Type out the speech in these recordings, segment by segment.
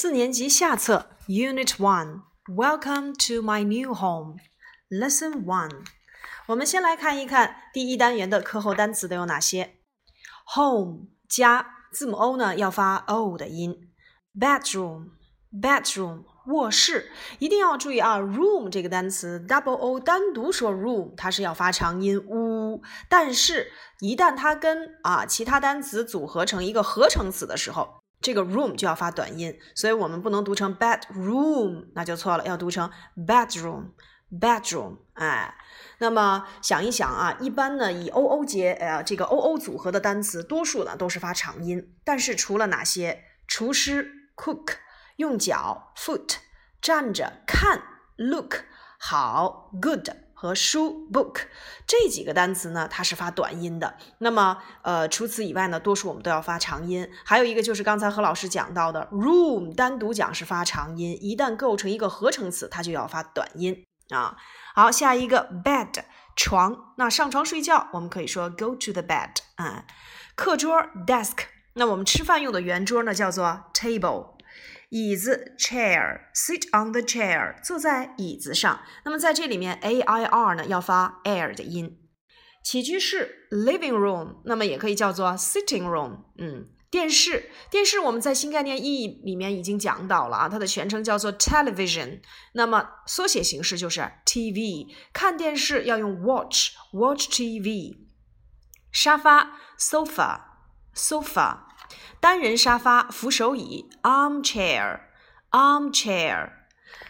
四年级下册，Unit One。Welcome to my new home. Lesson One。我们先来看一看第一单元的课后单词都有哪些。Home 家，字母 O 呢要发 O 的音。Bedroom，bedroom 卧室，一定要注意啊，room 这个单词，double O 单独说 room，它是要发长音呜。但是，一旦它跟啊其他单词组合成一个合成词的时候，这个 room 就要发短音，所以我们不能读成 bedroom，那就错了，要读成 bedroom，bedroom。哎，那么想一想啊，一般呢以 o o 结呃这个 o o 组合的单词，多数呢都是发长音。但是除了哪些？厨师 cook，用脚 foot，站着看 look，好 good。和书 book 这几个单词呢，它是发短音的。那么，呃，除此以外呢，多数我们都要发长音。还有一个就是刚才何老师讲到的 room，单独讲是发长音，一旦构成一个合成词，它就要发短音啊。好，下一个 bed 床，那上床睡觉，我们可以说 go to the bed 啊。课桌 desk，那我们吃饭用的圆桌呢，叫做 table。椅子 chair，sit on the chair，坐在椅子上。那么在这里面，a i r 呢要发 air 的音。起居室 living room，那么也可以叫做 sitting room。嗯，电视，电视我们在新概念意义里面已经讲到了啊，它的全称叫做 television，那么缩写形式就是 tv。看电视要用 watch，watch tv。沙发 sofa，sofa。单人沙发、扶手椅，armchair，armchair，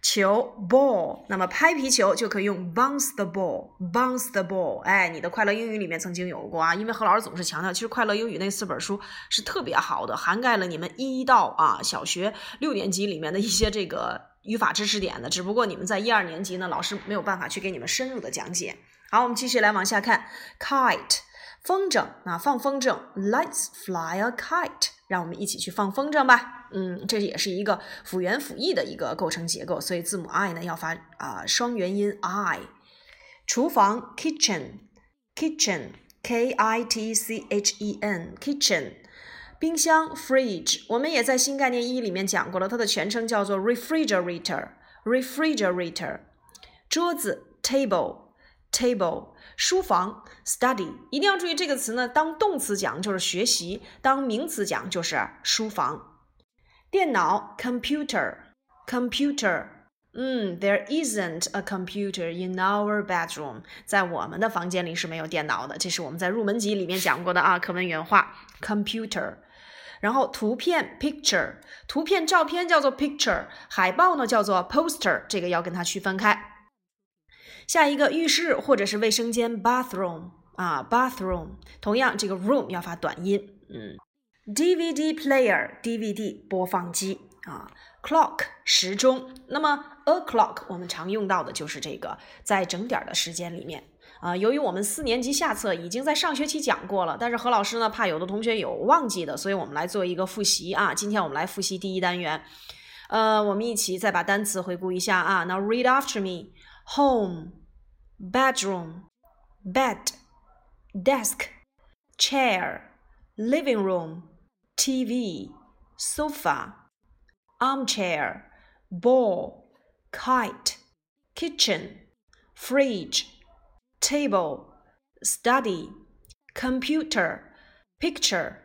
球，ball，那么拍皮球就可以用 bounce the ball，bounce the ball。哎，你的快乐英语里面曾经有过啊，因为何老师总是强调，其实快乐英语那四本书是特别好的，涵盖了你们一到啊小学六年级里面的一些这个语法知识点的，只不过你们在一二年级呢，老师没有办法去给你们深入的讲解。好，我们继续来往下看，kite。风筝啊，放风筝，Let's fly a kite，让我们一起去放风筝吧。嗯，这也是一个辅元辅义的一个构成结构，所以字母 i 呢要发啊双元音 i。厨房，kitchen，kitchen，k i t c h e n，kitchen。冰箱，fridge，我们也在新概念一里面讲过了，它的全称叫做 refrigerator，refrigerator。桌子 table table。书房 study 一定要注意这个词呢，当动词讲就是学习，当名词讲就是书房。电脑 computer computer，嗯，there isn't a computer in our bedroom，在我们的房间里是没有电脑的，这是我们在入门级里面讲过的啊，课文原话 computer。然后图片 picture，图片照片叫做 picture，海报呢叫做 poster，这个要跟它区分开。下一个浴室或者是卫生间，bathroom 啊，bathroom，同样这个 room 要发短音，嗯，DVD player，DVD 播放机啊，clock 时钟，那么 a clock 我们常用到的就是这个在整点的时间里面啊。由于我们四年级下册已经在上学期讲过了，但是何老师呢怕有的同学有忘记的，所以我们来做一个复习啊。今天我们来复习第一单元，呃，我们一起再把单词回顾一下啊。Now read after me。Home, bedroom, bed, desk, chair, living room, TV, sofa, armchair, ball, kite, kitchen, fridge, table, study, computer, picture,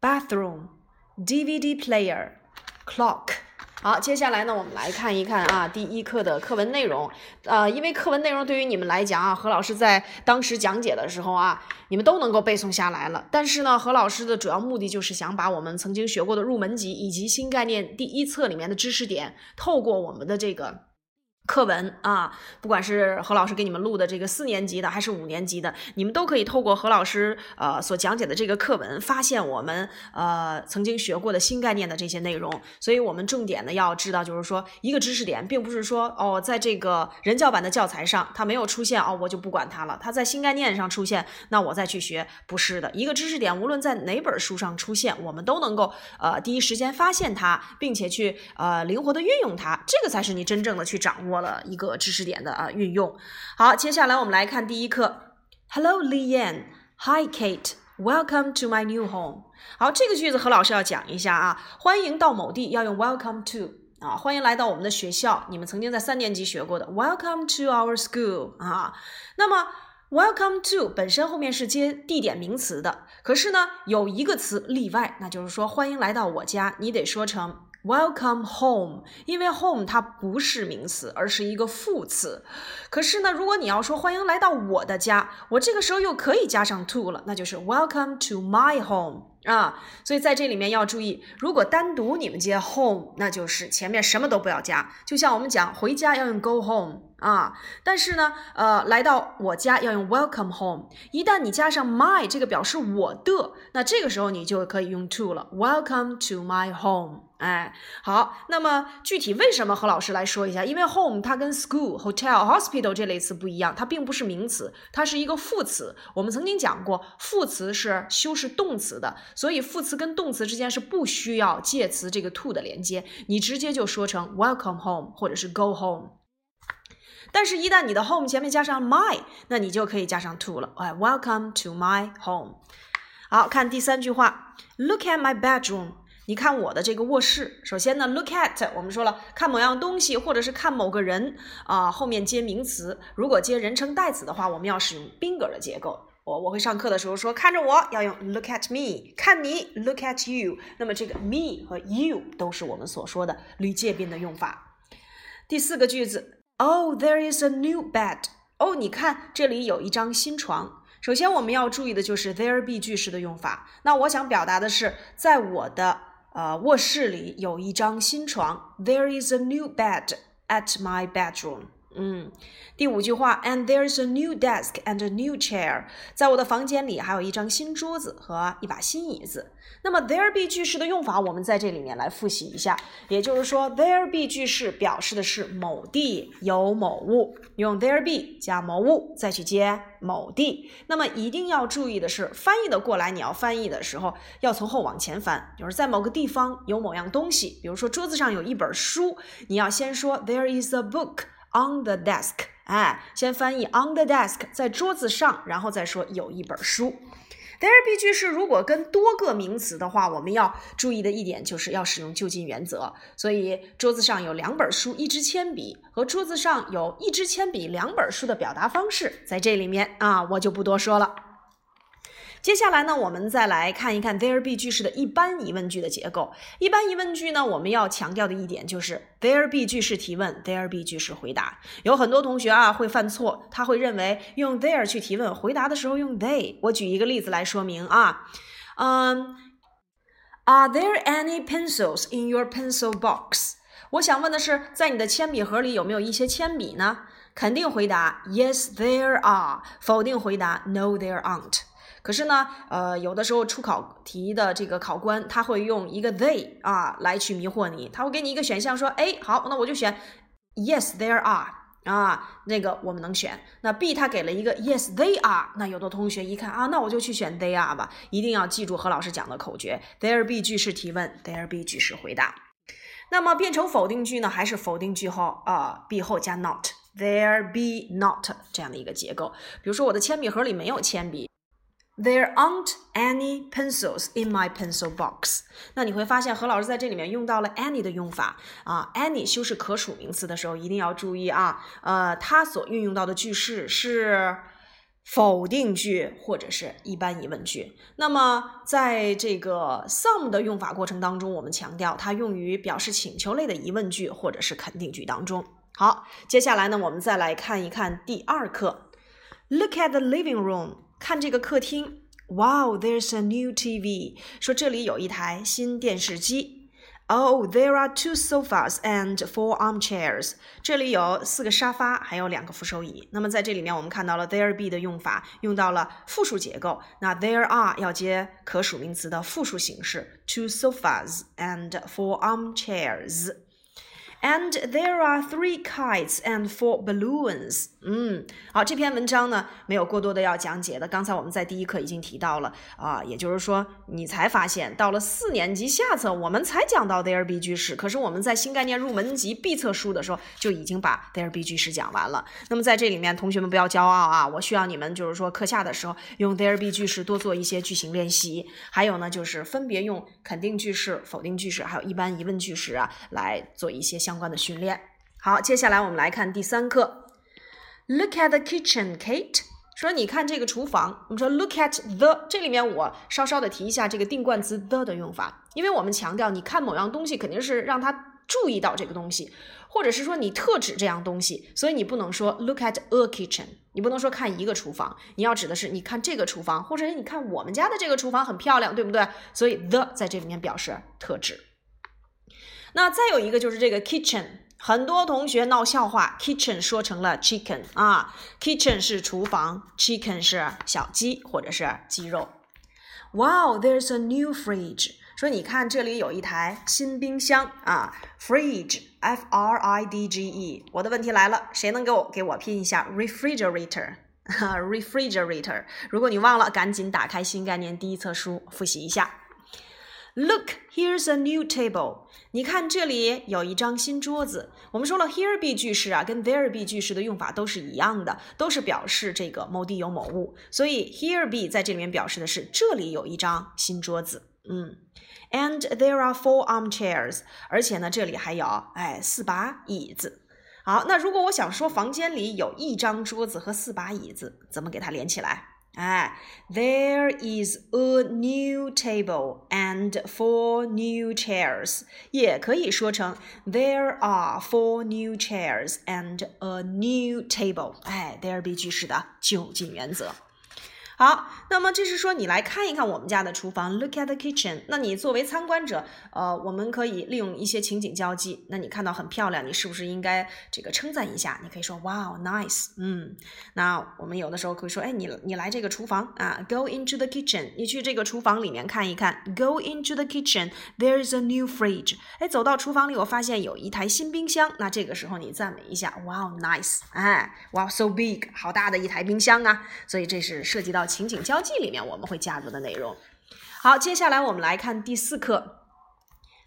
bathroom, DVD player, clock. 好，接下来呢，我们来看一看啊，第一课的课文内容。呃，因为课文内容对于你们来讲啊，何老师在当时讲解的时候啊，你们都能够背诵下来了。但是呢，何老师的主要目的就是想把我们曾经学过的入门级以及新概念第一册里面的知识点，透过我们的这个。课文啊，不管是何老师给你们录的这个四年级的，还是五年级的，你们都可以透过何老师呃所讲解的这个课文，发现我们呃曾经学过的新概念的这些内容。所以，我们重点呢要知道，就是说一个知识点，并不是说哦，在这个人教版的教材上它没有出现哦，我就不管它了。它在新概念上出现，那我再去学，不是的。一个知识点，无论在哪本书上出现，我们都能够呃第一时间发现它，并且去呃灵活的运用它，这个才是你真正的去掌握。了一个知识点的啊运用。好，接下来我们来看第一课。Hello, Lian. Hi, Kate. Welcome to my new home. 好，这个句子何老师要讲一下啊，欢迎到某地要用 welcome to 啊，欢迎来到我们的学校，你们曾经在三年级学过的 welcome to our school 啊。那么 welcome to 本身后面是接地点名词的，可是呢有一个词例外，那就是说欢迎来到我家，你得说成。Welcome home，因为 home 它不是名词，而是一个副词。可是呢，如果你要说欢迎来到我的家，我这个时候又可以加上 to 了，那就是 Welcome to my home 啊。所以在这里面要注意，如果单独你们接 home，那就是前面什么都不要加。就像我们讲回家要用 go home 啊，但是呢，呃，来到我家要用 Welcome home。一旦你加上 my 这个表示我的，那这个时候你就可以用 to 了。Welcome to my home。哎，好，那么具体为什么和老师来说一下？因为 home 它跟 school、hotel、hospital 这类词不一样，它并不是名词，它是一个副词。我们曾经讲过，副词是修饰动词的，所以副词跟动词之间是不需要介词这个 to 的连接，你直接就说成 welcome home 或者是 go home。但是，一旦你的 home 前面加上 my，那你就可以加上 to 了。哎，welcome to my home。好看第三句话，Look at my bedroom。你看我的这个卧室，首先呢，look at，我们说了，看某样东西或者是看某个人啊，后面接名词，如果接人称代词的话，我们要使用宾格的结构。我我会上课的时候说，看着我要用 look at me，看你 look at you。那么这个 me 和 you 都是我们所说的履介宾的用法。第四个句子，Oh there is a new bed。哦，你看这里有一张新床。首先我们要注意的就是 there be 句式的用法。那我想表达的是，在我的。呃，卧室里有一张新床。There is a new bed at my bedroom. 嗯，第五句话，and there's a new desk and a new chair，在我的房间里还有一张新桌子和一把新椅子。那么 there be 句式的用法，我们在这里面来复习一下。也就是说，there be 句式表示的是某地有某物，用 there be 加某物再去接某地。那么一定要注意的是，翻译的过来，你要翻译的时候要从后往前翻，就是在某个地方有某样东西，比如说桌子上有一本书，你要先说 there is a book。On the desk，哎，先翻译 on the desk，在桌子上，然后再说有一本书。There be 句式如果跟多个名词的话，我们要注意的一点就是要使用就近原则。所以桌子上有两本书、一支铅笔，和桌子上有一支铅笔、两本书的表达方式，在这里面啊，我就不多说了。接下来呢，我们再来看一看 there be 句式的一般疑问句的结构。一般疑问句呢，我们要强调的一点就是 there be 句式提问，there be 句式回答。有很多同学啊会犯错，他会认为用 there 去提问，回答的时候用 they。我举一个例子来说明啊，嗯，Are there any pencils in your pencil box？我想问的是，在你的铅笔盒里有没有一些铅笔呢？肯定回答 Yes there are，否定回答 No there aren't。可是呢，呃，有的时候出考题的这个考官他会用一个 they 啊来去迷惑你，他会给你一个选项说，哎，好，那我就选 yes there are 啊，那个我们能选。那 B 他给了一个 yes they are，那有的同学一看啊，那我就去选 they are 吧。一定要记住何老师讲的口诀：there be 句式提问，there be 句式回答。那么变成否定句呢，还是否定句后啊 be 后加 not，there be not 这样的一个结构。比如说我的铅笔盒里没有铅笔。There aren't any pencils in my pencil box。那你会发现何老师在这里面用到了 any 的用法啊，any 修饰可数名词的时候一定要注意啊，呃，它所运用到的句式是否定句或者是一般疑问句。那么在这个 some 的用法过程当中，我们强调它用于表示请求类的疑问句或者是肯定句当中。好，接下来呢，我们再来看一看第二课，Look at the living room。看这个客厅，Wow, there's a new TV。说这里有一台新电视机。Oh, there are two sofas and four armchairs。这里有四个沙发，还有两个扶手椅。那么在这里面，我们看到了 there be 的用法，用到了复数结构。那 there are 要接可数名词的复数形式，two sofas and four armchairs。And there are three kites and four balloons。嗯，好，这篇文章呢没有过多的要讲解的。刚才我们在第一课已经提到了啊，也就是说你才发现到了四年级下册我们才讲到 there be 句式，可是我们在新概念入门级必测书的时候就已经把 there be 句式讲完了。那么在这里面，同学们不要骄傲啊，我需要你们就是说课下的时候用 there be 句式多做一些句型练习，还有呢就是分别用肯定句式、否定句式，还有一般疑问句式啊来做一些相相关的训练。好，接下来我们来看第三课。Look at the kitchen, Kate。说你看这个厨房。我们说 look at the，这里面我稍稍的提一下这个定冠词 the 的用法，因为我们强调你看某样东西肯定是让他注意到这个东西，或者是说你特指这样东西，所以你不能说 look at a kitchen，你不能说看一个厨房，你要指的是你看这个厨房，或者是你看我们家的这个厨房很漂亮，对不对？所以 the 在这里面表示特指。那再有一个就是这个 kitchen。很多同学闹笑话，kitchen 说成了 chicken 啊，kitchen 是厨房，chicken 是小鸡或者是鸡肉。Wow, there's a new fridge。说你看这里有一台新冰箱啊，fridge，f r i d g e。我的问题来了，谁能给我给我拼一下 refrigerator？refrigerator。如果你忘了，赶紧打开新概念第一册书复习一下。Look, here's a new table. 你看这里有一张新桌子。我们说了，here be 句式啊，跟 there be 句式的用法都是一样的，都是表示这个某地有某物。所以 here be 在这里面表示的是这里有一张新桌子。嗯，and there are four armchairs. 而且呢，这里还有哎四把椅子。好，那如果我想说房间里有一张桌子和四把椅子，怎么给它连起来？哎，There is a new table and four new chairs，也可以说成 There are four new chairs and a new table。哎，there be 句式的就近原则。 好，那么这是说你来看一看我们家的厨房，Look at the kitchen。那你作为参观者，呃，我们可以利用一些情景交际。那你看到很漂亮，你是不是应该这个称赞一下？你可以说 Wow, nice。嗯，那我们有的时候可以说，哎，你你来这个厨房啊，Go into the kitchen。你去这个厨房里面看一看，Go into the kitchen。There is a new fridge。哎，走到厨房里，我发现有一台新冰箱。那这个时候你赞美一下，Wow, nice。哎，Wow, so big，好大的一台冰箱啊。所以这是涉及到。情景交际里面我们会加入的内容。好，接下来我们来看第四课。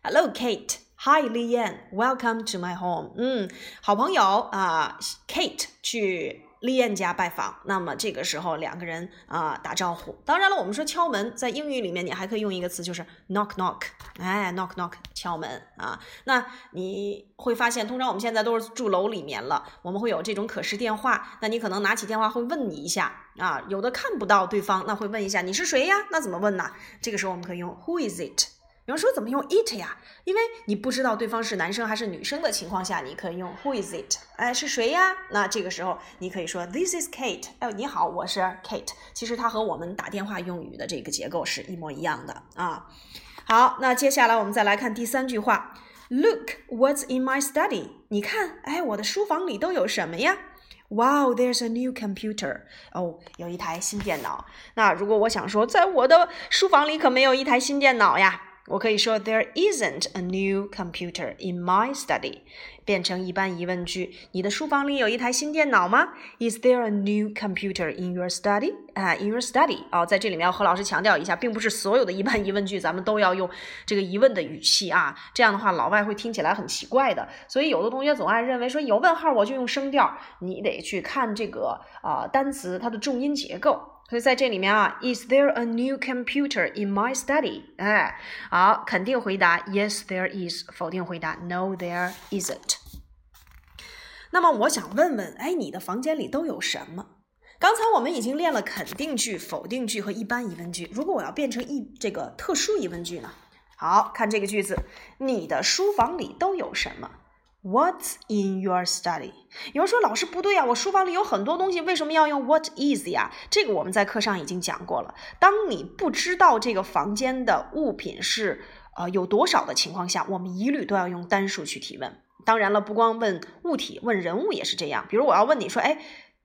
Hello, Kate. Hi, Lian. Welcome to my home. 嗯，好朋友啊，Kate 去。丽燕家拜访，那么这个时候两个人啊打招呼。当然了，我们说敲门，在英语里面你还可以用一个词，就是 knock knock，哎，knock knock，敲门啊。那你会发现，通常我们现在都是住楼里面了，我们会有这种可视电话。那你可能拿起电话会问你一下啊，有的看不到对方，那会问一下你是谁呀？那怎么问呢？这个时候我们可以用 Who is it？有人说怎么用 it 呀？因为你不知道对方是男生还是女生的情况下，你可以用 Who is it？哎，是谁呀？那这个时候你可以说 This is Kate。哎，你好，我是 Kate。其实它和我们打电话用语的这个结构是一模一样的啊。好，那接下来我们再来看第三句话。Look what's in my study。你看，哎，我的书房里都有什么呀？Wow, there's a new computer。哦，有一台新电脑。那如果我想说，在我的书房里可没有一台新电脑呀。我可以说 There isn't a new computer in my study，变成一般疑问句。你的书房里有一台新电脑吗？Is there a new computer in your study？啊，in your study。哦，在这里面要和老师强调一下，并不是所有的一般疑问句咱们都要用这个疑问的语气啊，这样的话老外会听起来很奇怪的。所以有的同学总爱认为说有问号我就用声调，你得去看这个啊单词它的重音结构。所以在这里面啊，Is there a new computer in my study？哎，好，肯定回答 Yes, there is。否定回答 No, there isn't。那么我想问问，哎，你的房间里都有什么？刚才我们已经练了肯定句、否定句和一般疑问句。如果我要变成一这个特殊疑问句呢？好看这个句子，你的书房里都有什么？What's in your study？有人说老师不对呀，我书房里有很多东西，为什么要用 What is 呀？这个我们在课上已经讲过了。当你不知道这个房间的物品是呃有多少的情况下，我们一律都要用单数去提问。当然了，不光问物体，问人物也是这样。比如我要问你说，哎，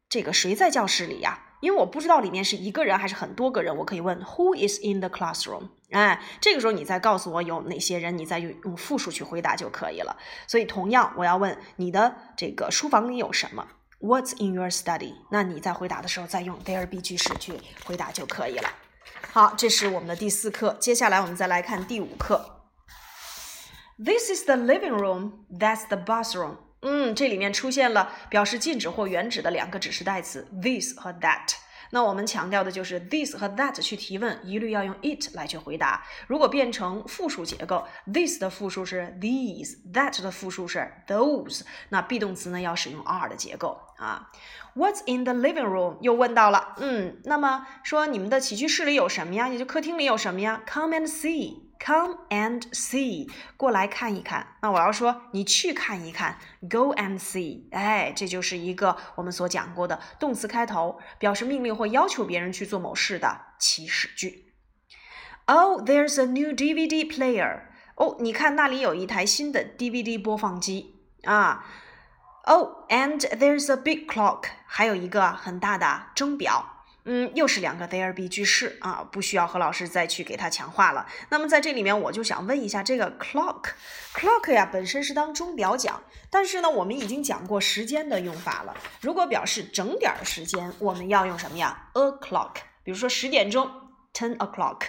这个谁在教室里呀因为我不知道里面是一个人还是很多个人，我可以问 Who is in the classroom？哎，这个时候你再告诉我有哪些人，你再用用复数去回答就可以了。所以同样，我要问你的这个书房里有什么？What's in your study？那你在回答的时候再用 there be 句式去回答就可以了。好，这是我们的第四课。接下来我们再来看第五课。This is the living room. That's the bathroom. 嗯，这里面出现了表示禁止或原指的两个指示代词，this 和 that。那我们强调的就是 this 和 that 去提问，一律要用 it 来去回答。如果变成复数结构，this 的复数是 these，that 的复数是 those，那 be 动词呢要使用 are 的结构啊。What's in the living room？又问到了，嗯，那么说你们的起居室里有什么呀？也就客厅里有什么呀？Come and see。Come and see，过来看一看。那我要说，你去看一看，Go and see。哎，这就是一个我们所讲过的动词开头，表示命令或要求别人去做某事的祈使句。Oh, there's a new DVD player。哦，你看那里有一台新的 DVD 播放机啊。Oh, and there's a big clock。还有一个很大的钟表。嗯，又是两个 there be 句式啊，不需要何老师再去给它强化了。那么在这里面，我就想问一下，这个 clock，clock 呀，本身是当钟表讲，但是呢，我们已经讲过时间的用法了。如果表示整点时间，我们要用什么呀？a clock。比如说十点钟，ten o'clock。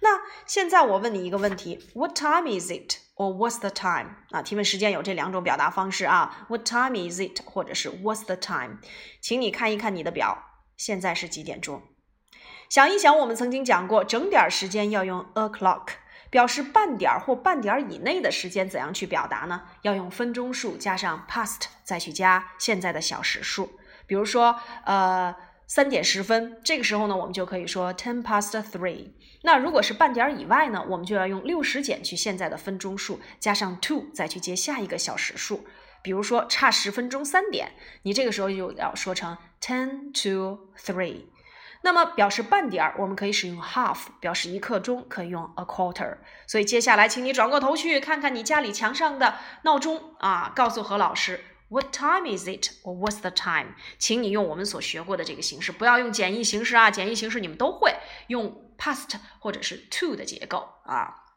那现在我问你一个问题，What time is it? or What's the time? 啊，提问时间有这两种表达方式啊，What time is it? 或者是 What's the time? 请你看一看你的表。现在是几点钟？想一想，我们曾经讲过，整点时间要用 a clock，表示半点或半点以内的时间，怎样去表达呢？要用分钟数加上 past，再去加现在的小时数。比如说，呃，三点十分，这个时候呢，我们就可以说 ten past three。那如果是半点以外呢，我们就要用六十减去现在的分钟数，加上 two，再去接下一个小时数。比如说差十分钟三点，你这个时候就要说成 ten to three。那么表示半点儿，我们可以使用 half；表示一刻钟，可以用 a quarter。所以接下来，请你转过头去看看你家里墙上的闹钟啊，告诉何老师 What time is it or What's the time？请你用我们所学过的这个形式，不要用简易形式啊，简易形式你们都会用 past 或者是 to 的结构啊。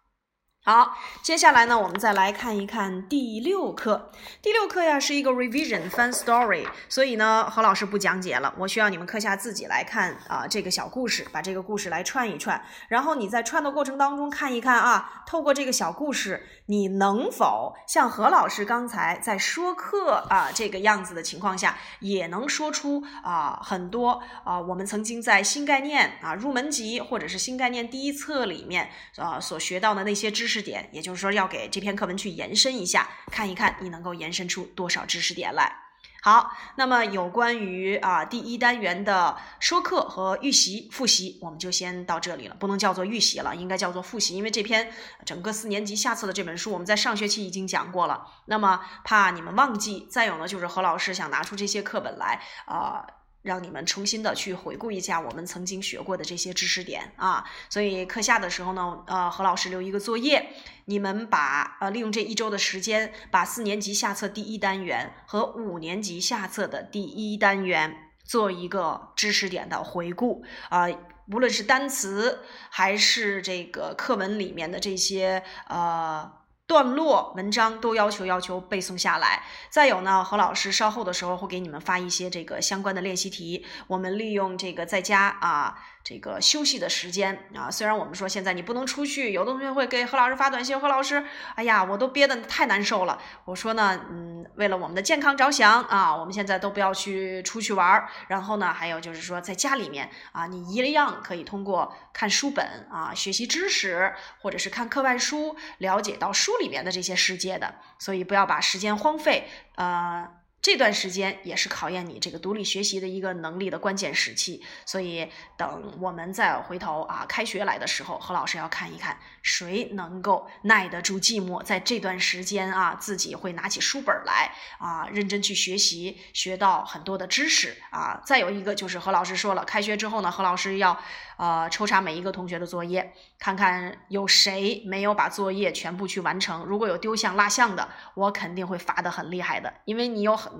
好，接下来呢，我们再来看一看第六课。第六课呀是一个 revision fun story，所以呢，何老师不讲解了，我需要你们课下自己来看啊这个小故事，把这个故事来串一串，然后你在串的过程当中看一看啊，透过这个小故事，你能否像何老师刚才在说课啊这个样子的情况下，也能说出啊很多啊我们曾经在新概念啊入门级或者是新概念第一册里面啊所学到的那些知识。知识点，也就是说，要给这篇课文去延伸一下，看一看你能够延伸出多少知识点来。好，那么有关于啊第一单元的说课和预习复习，我们就先到这里了，不能叫做预习了，应该叫做复习，因为这篇整个四年级下册的这本书，我们在上学期已经讲过了，那么怕你们忘记。再有呢，就是何老师想拿出这些课本来啊。让你们重新的去回顾一下我们曾经学过的这些知识点啊，所以课下的时候呢，呃，何老师留一个作业，你们把呃利用这一周的时间，把四年级下册第一单元和五年级下册的第一单元做一个知识点的回顾啊，无论是单词还是这个课文里面的这些呃。段落文章都要求要求背诵下来。再有呢，何老师稍后的时候会给你们发一些这个相关的练习题。我们利用这个在家啊。这个休息的时间啊，虽然我们说现在你不能出去，有的同学会给何老师发短信，何老师，哎呀，我都憋得太难受了。我说呢，嗯，为了我们的健康着想啊，我们现在都不要去出去玩儿。然后呢，还有就是说在家里面啊，你一样可以通过看书本啊，学习知识，或者是看课外书，了解到书里面的这些世界的。所以不要把时间荒废，呃。这段时间也是考验你这个独立学习的一个能力的关键时期，所以等我们再回头啊，开学来的时候，何老师要看一看谁能够耐得住寂寞，在这段时间啊，自己会拿起书本来啊，认真去学习，学到很多的知识啊。再有一个就是何老师说了，开学之后呢，何老师要呃抽查每一个同学的作业，看看有谁没有把作业全部去完成，如果有丢项落项的，我肯定会罚的很厉害的，因为你有很。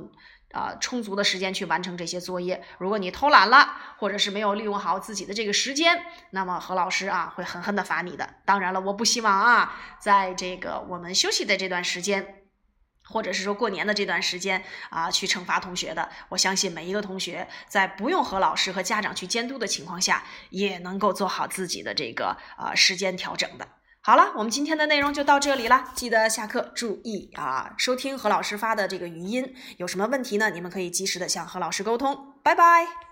啊充足的时间去完成这些作业。如果你偷懒了，或者是没有利用好自己的这个时间，那么何老师啊会狠狠的罚你的。当然了，我不希望啊，在这个我们休息的这段时间。或者是说过年的这段时间啊，去惩罚同学的，我相信每一个同学在不用和老师和家长去监督的情况下，也能够做好自己的这个呃时间调整的。好了，我们今天的内容就到这里了，记得下课注意啊，收听何老师发的这个语音。有什么问题呢？你们可以及时的向何老师沟通。拜拜。